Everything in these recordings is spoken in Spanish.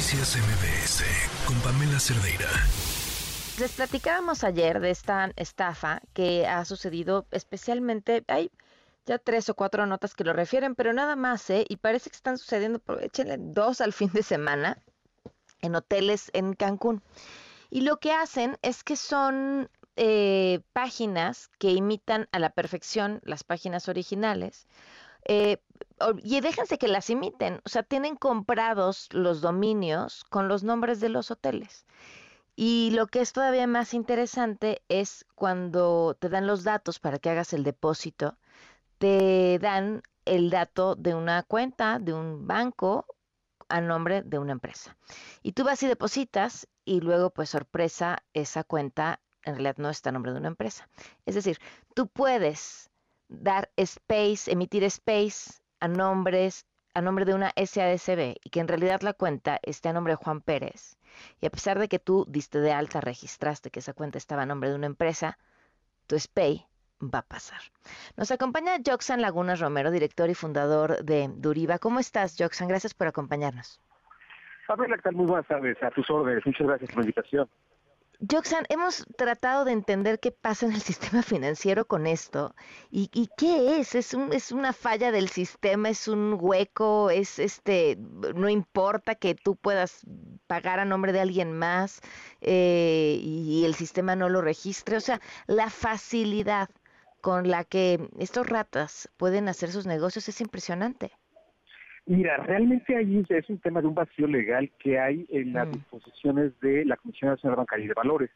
Noticias MBS con Pamela Cerdeira. Les platicábamos ayer de esta estafa que ha sucedido especialmente, hay ya tres o cuatro notas que lo refieren, pero nada más, ¿eh? Y parece que están sucediendo, échenle dos al fin de semana en hoteles en Cancún. Y lo que hacen es que son eh, páginas que imitan a la perfección las páginas originales. Eh, y déjense que las imiten, o sea, tienen comprados los dominios con los nombres de los hoteles. Y lo que es todavía más interesante es cuando te dan los datos para que hagas el depósito, te dan el dato de una cuenta, de un banco a nombre de una empresa. Y tú vas y depositas y luego, pues sorpresa, esa cuenta en realidad no está a nombre de una empresa. Es decir, tú puedes dar space, emitir space a nombres a nombre de una SASB y que en realidad la cuenta esté a nombre de Juan Pérez. Y a pesar de que tú diste de alta, registraste que esa cuenta estaba a nombre de una empresa, tu SPAY va a pasar. Nos acompaña Joxan Lagunas Romero, director y fundador de Duriva. ¿Cómo estás, Joxan? Gracias por acompañarnos. Muy buenas tardes, a tus órdenes. Muchas gracias por la invitación. Joxan, hemos tratado de entender qué pasa en el sistema financiero con esto y, qué es, es, un, es una falla del sistema, es un hueco, es este, no importa que tú puedas pagar a nombre de alguien más eh, y el sistema no lo registre, o sea, la facilidad con la que estos ratas pueden hacer sus negocios es impresionante. Mira, realmente ahí es un tema de un vacío legal que hay en las mm. disposiciones de la Comisión Nacional Bancaria de Valores.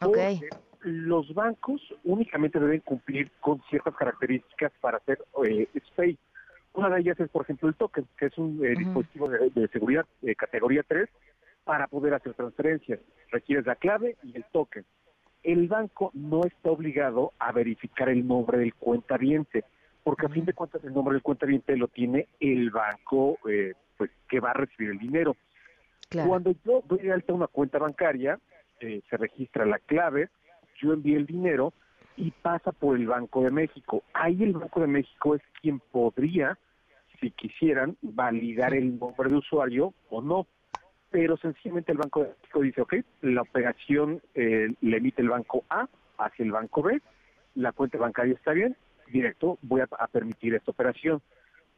Okay. Los bancos únicamente deben cumplir con ciertas características para hacer eh, SPAY. Una de ellas es, por ejemplo, el token, que es un eh, dispositivo de, seguridad de categoría 3 para poder hacer transferencias. Requieres la clave y el token. El banco no está obligado a verificar el nombre del cuentaviente porque a fin de cuentas el nombre del cuentaviente lo tiene el banco eh, pues que va a recibir el dinero. Cuando yo doy de alta una cuenta bancaria, eh, se registra la clave, yo envío el dinero y pasa por el Banco de México. Ahí el Banco de México es quien podría, si quisieran, validar el nombre de usuario o no. Pero sencillamente el Banco de México dice, ok, la operación eh, le emite el banco A hacia el banco B, la cuenta bancaria está bien, directo, voy a, permitir esta operación.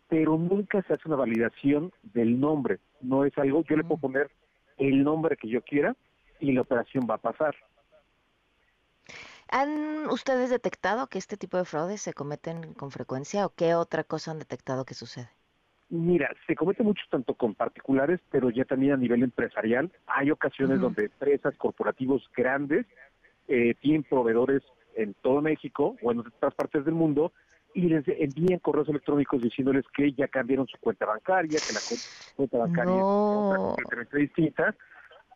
Pero nunca se hace una validación del nombre. No es algo, yo le puedo poner el nombre que yo quiera y la operación va a pasar. ¿Han ustedes detectado que este tipo de fraudes se cometen con frecuencia o qué otra cosa han detectado que sucede? Mira, se comete mucho tanto con particulares, pero ya también a nivel empresarial. Hay ocasiones donde empresas, corporativos grandes eh, tienen proveedores en todo México o en otras partes del mundo y les envían correos electrónicos diciéndoles que ya cambiaron su cuenta bancaria, que la cuenta bancaria es completamente distinta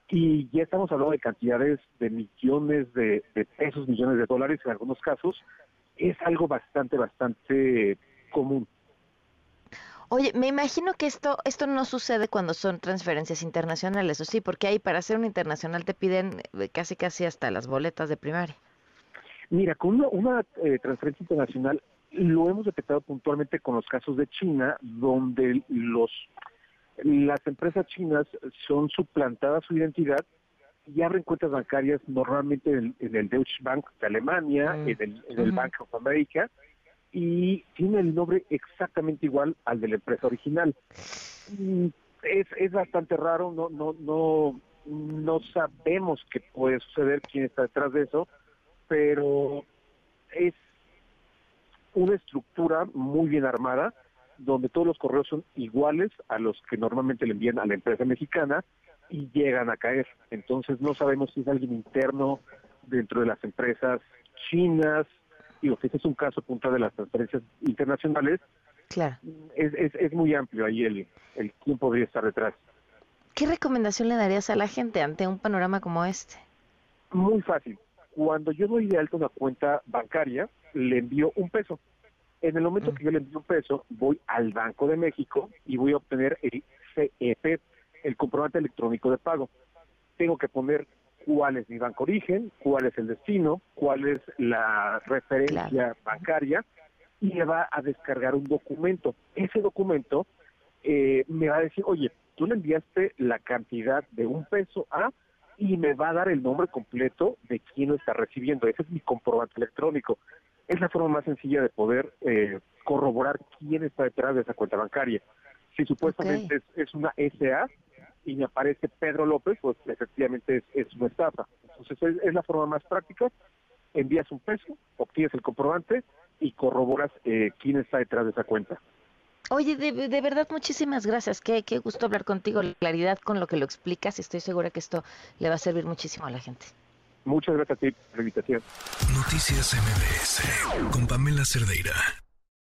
y ya estamos hablando de cantidades de millones de, pesos, millones de dólares en algunos casos. Es algo bastante, bastante común. Oye, me imagino que esto esto no sucede cuando son transferencias internacionales, ¿o sí? Porque ahí para hacer un internacional te piden eh, casi casi hasta las boletas de primaria. Mira, con una, eh, transferencia internacional lo hemos detectado puntualmente con los casos de China, donde los las empresas chinas son suplantadas su identidad y abren cuentas bancarias normalmente en, el Deutsche Bank de Alemania, mm. en, el, Bank of America, y tiene el nombre exactamente igual al de la empresa original. Mm, es, es bastante raro, no, no, no, no sabemos qué puede suceder, quién está detrás de eso, pero es una estructura muy bien armada donde todos los correos son iguales a los que normalmente le envían a la empresa mexicana y llegan a caer. Entonces no sabemos si es alguien interno dentro de las empresas chinas, y este es un caso puntual de las transferencias internacionales. Claro. Es, es, es muy amplio ahí el, el quién podría estar detrás. ¿Qué recomendación le darías a la gente ante un panorama como este? Muy fácil cuando yo doy de alta una cuenta bancaria, le envío un peso. En el momento que yo le envío un peso, voy al Banco de México y voy a obtener el CEP, el comprobante electrónico de pago. Tengo que poner cuál es mi banco origen, cuál es el destino, cuál es la referencia bancaria y le va a descargar un documento. Ese documento eh, me va a decir, oye, tú le enviaste la cantidad de un peso a y me va a dar el nombre completo de quién lo está recibiendo. Ese es mi comprobante electrónico. Es la forma más sencilla de poder eh, corroborar quién está detrás de esa cuenta bancaria. Si supuestamente es, una SA y me aparece Pedro López, pues efectivamente es, una estafa. Entonces es, la forma más práctica. Envías un peso, obtienes el comprobante y corroboras eh, quién está detrás de esa cuenta. Oye, de, verdad, muchísimas gracias. Qué, qué gusto hablar contigo, claridad con lo que lo explicas y estoy segura que esto le va a servir muchísimo a la gente. Muchas gracias a ti por la invitación. Noticias MBS con Pamela Cerdeira.